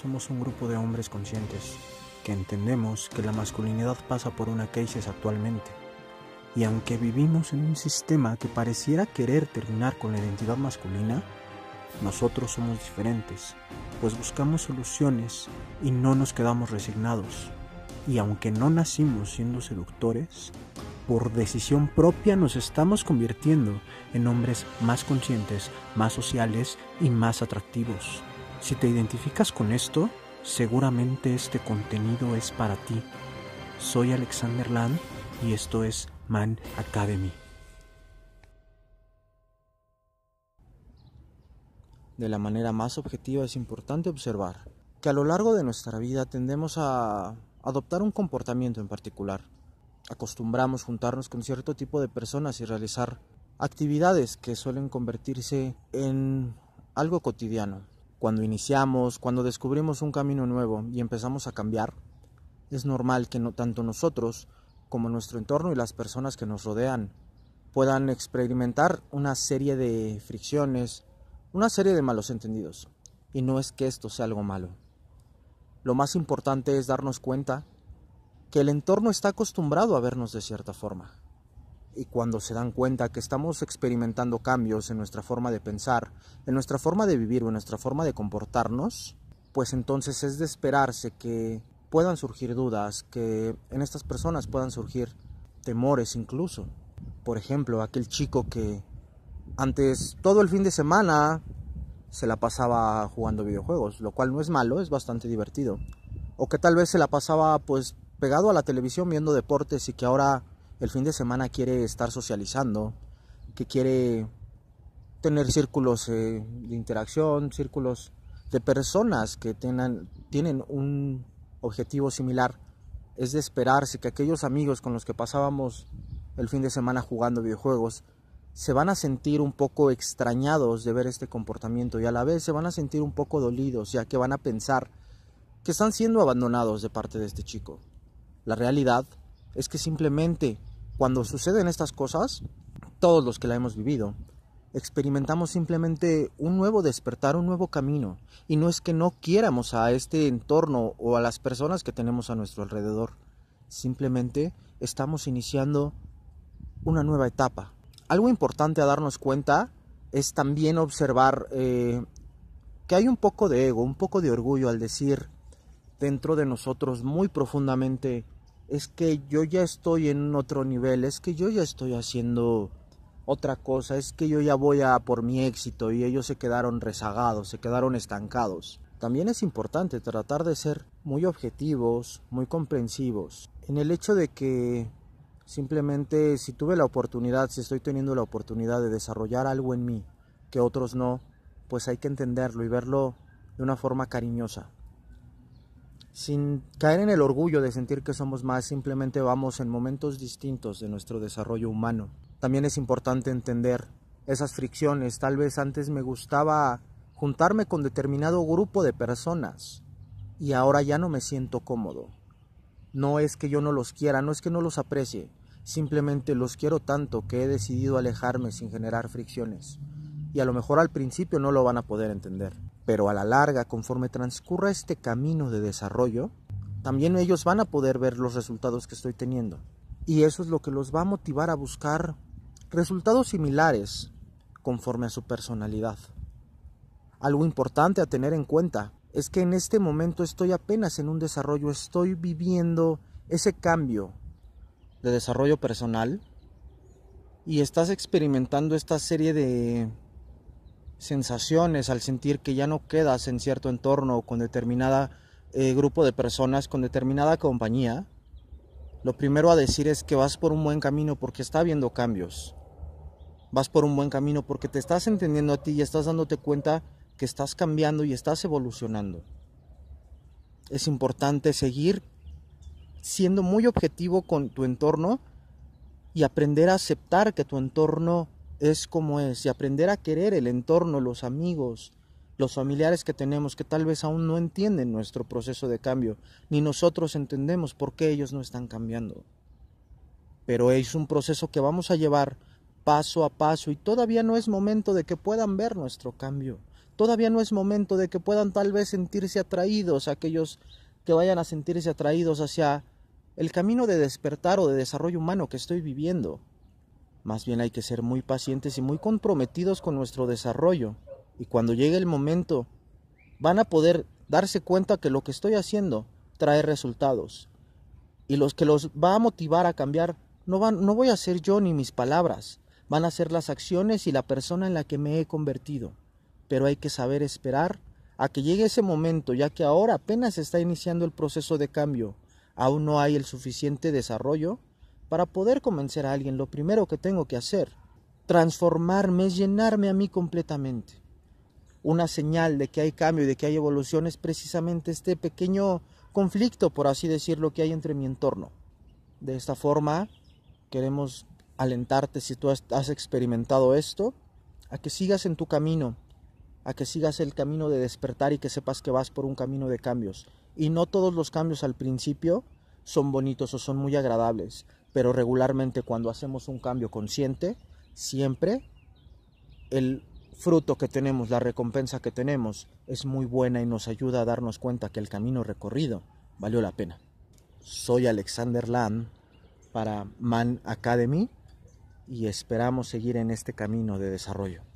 somos un grupo de hombres conscientes que entendemos que la masculinidad pasa por una crisis actualmente. Y aunque vivimos en un sistema que pareciera querer terminar con la identidad masculina, nosotros somos diferentes, pues buscamos soluciones y no nos quedamos resignados. Y aunque no nacimos siendo seductores, por decisión propia nos estamos convirtiendo en hombres más conscientes, más sociales y más atractivos. Si te identificas con esto, seguramente este contenido es para ti. Soy Alexander Land y esto es Man Academy. De la manera más objetiva es importante observar que a lo largo de nuestra vida tendemos a adoptar un comportamiento en particular. Acostumbramos juntarnos con cierto tipo de personas y realizar actividades que suelen convertirse en algo cotidiano. Cuando iniciamos, cuando descubrimos un camino nuevo y empezamos a cambiar, es normal que no tanto nosotros como nuestro entorno y las personas que nos rodean puedan experimentar una serie de fricciones, una serie de malos entendidos. Y no es que esto sea algo malo. Lo más importante es darnos cuenta que el entorno está acostumbrado a vernos de cierta forma. Y cuando se dan cuenta que estamos experimentando cambios en nuestra forma de pensar, en nuestra forma de vivir o en nuestra forma de comportarnos, pues entonces es de esperarse que puedan surgir dudas, que en estas personas puedan surgir temores incluso. Por ejemplo, aquel chico que antes todo el fin de semana se la pasaba jugando videojuegos, lo cual no es malo, es bastante divertido. O que tal vez se la pasaba pues pegado a la televisión viendo deportes y que ahora el fin de semana quiere estar socializando, que quiere tener círculos eh, de interacción, círculos de personas que tengan, tienen un objetivo similar. Es de esperarse que aquellos amigos con los que pasábamos el fin de semana jugando videojuegos se van a sentir un poco extrañados de ver este comportamiento y a la vez se van a sentir un poco dolidos ya que van a pensar que están siendo abandonados de parte de este chico. La realidad es que simplemente cuando suceden estas cosas, todos los que la hemos vivido, experimentamos simplemente un nuevo despertar, un nuevo camino. Y no es que no quieramos a este entorno o a las personas que tenemos a nuestro alrededor. Simplemente estamos iniciando una nueva etapa. Algo importante a darnos cuenta es también observar eh, que hay un poco de ego, un poco de orgullo al decir dentro de nosotros muy profundamente es que yo ya estoy en otro nivel, es que yo ya estoy haciendo otra cosa, es que yo ya voy a por mi éxito y ellos se quedaron rezagados, se quedaron estancados. También es importante tratar de ser muy objetivos, muy comprensivos, en el hecho de que simplemente si tuve la oportunidad, si estoy teniendo la oportunidad de desarrollar algo en mí que otros no, pues hay que entenderlo y verlo de una forma cariñosa sin caer en el orgullo de sentir que somos más, simplemente vamos en momentos distintos de nuestro desarrollo humano. También es importante entender esas fricciones. Tal vez antes me gustaba juntarme con determinado grupo de personas y ahora ya no me siento cómodo. No es que yo no los quiera, no es que no los aprecie, simplemente los quiero tanto que he decidido alejarme sin generar fricciones. Y a lo mejor al principio no lo van a poder entender pero a la larga, conforme transcurra este camino de desarrollo, también ellos van a poder ver los resultados que estoy teniendo. Y eso es lo que los va a motivar a buscar resultados similares conforme a su personalidad. Algo importante a tener en cuenta es que en este momento estoy apenas en un desarrollo, estoy viviendo ese cambio de desarrollo personal y estás experimentando esta serie de sensaciones al sentir que ya no quedas en cierto entorno o con determinada eh, grupo de personas, con determinada compañía, lo primero a decir es que vas por un buen camino porque está habiendo cambios. Vas por un buen camino porque te estás entendiendo a ti y estás dándote cuenta que estás cambiando y estás evolucionando. Es importante seguir siendo muy objetivo con tu entorno y aprender a aceptar que tu entorno es como es y aprender a querer el entorno, los amigos, los familiares que tenemos que tal vez aún no entienden nuestro proceso de cambio, ni nosotros entendemos por qué ellos no están cambiando. Pero es un proceso que vamos a llevar paso a paso y todavía no es momento de que puedan ver nuestro cambio. Todavía no es momento de que puedan tal vez sentirse atraídos, aquellos que vayan a sentirse atraídos hacia el camino de despertar o de desarrollo humano que estoy viviendo. Más bien hay que ser muy pacientes y muy comprometidos con nuestro desarrollo. Y cuando llegue el momento, van a poder darse cuenta que lo que estoy haciendo trae resultados. Y los que los va a motivar a cambiar no, van, no voy a ser yo ni mis palabras, van a ser las acciones y la persona en la que me he convertido. Pero hay que saber esperar a que llegue ese momento, ya que ahora apenas está iniciando el proceso de cambio, aún no hay el suficiente desarrollo para poder convencer a alguien. Lo primero que tengo que hacer, transformarme, es llenarme a mí completamente. Una señal de que hay cambio y de que hay evolución es precisamente este pequeño conflicto, por así decirlo, que hay entre mi entorno. De esta forma, queremos alentarte si tú has experimentado esto, a que sigas en tu camino, a que sigas el camino de despertar y que sepas que vas por un camino de cambios. Y no todos los cambios al principio son bonitos o son muy agradables, pero regularmente cuando hacemos un cambio consciente, siempre el fruto que tenemos, la recompensa que tenemos, es muy buena y nos ayuda a darnos cuenta que el camino recorrido valió la pena. Soy Alexander Lam para Man Academy y esperamos seguir en este camino de desarrollo.